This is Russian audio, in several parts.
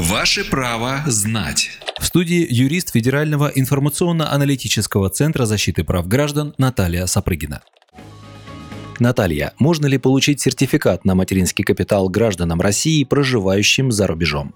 Ваше право знать. В студии юрист Федерального информационно-аналитического центра защиты прав граждан Наталья Сапрыгина. Наталья, можно ли получить сертификат на материнский капитал гражданам России, проживающим за рубежом?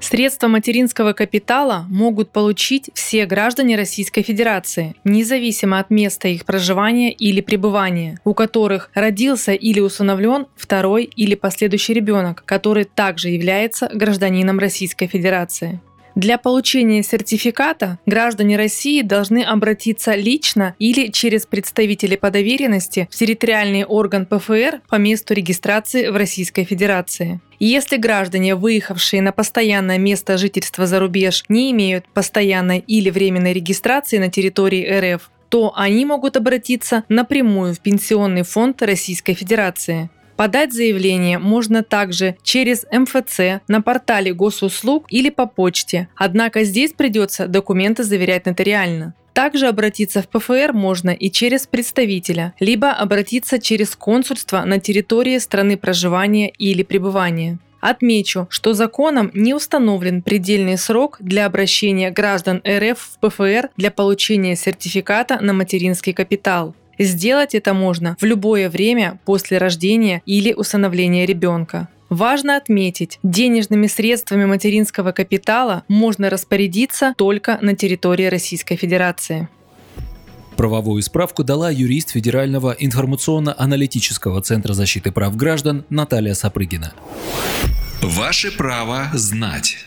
Средства материнского капитала могут получить все граждане Российской Федерации, независимо от места их проживания или пребывания, у которых родился или усыновлен второй или последующий ребенок, который также является гражданином Российской Федерации. Для получения сертификата граждане России должны обратиться лично или через представителей по доверенности в территориальный орган ПФР по месту регистрации в Российской Федерации. Если граждане, выехавшие на постоянное место жительства за рубеж, не имеют постоянной или временной регистрации на территории РФ, то они могут обратиться напрямую в Пенсионный фонд Российской Федерации. Подать заявление можно также через МФЦ, на портале госуслуг или по почте, однако здесь придется документы заверять нотариально. Также обратиться в ПФР можно и через представителя, либо обратиться через консульство на территории страны проживания или пребывания. Отмечу, что законом не установлен предельный срок для обращения граждан РФ в ПФР для получения сертификата на материнский капитал. Сделать это можно в любое время после рождения или усыновления ребенка. Важно отметить, денежными средствами материнского капитала можно распорядиться только на территории Российской Федерации. Правовую справку дала юрист Федерального информационно-аналитического центра защиты прав граждан Наталья Сапрыгина. Ваше право знать.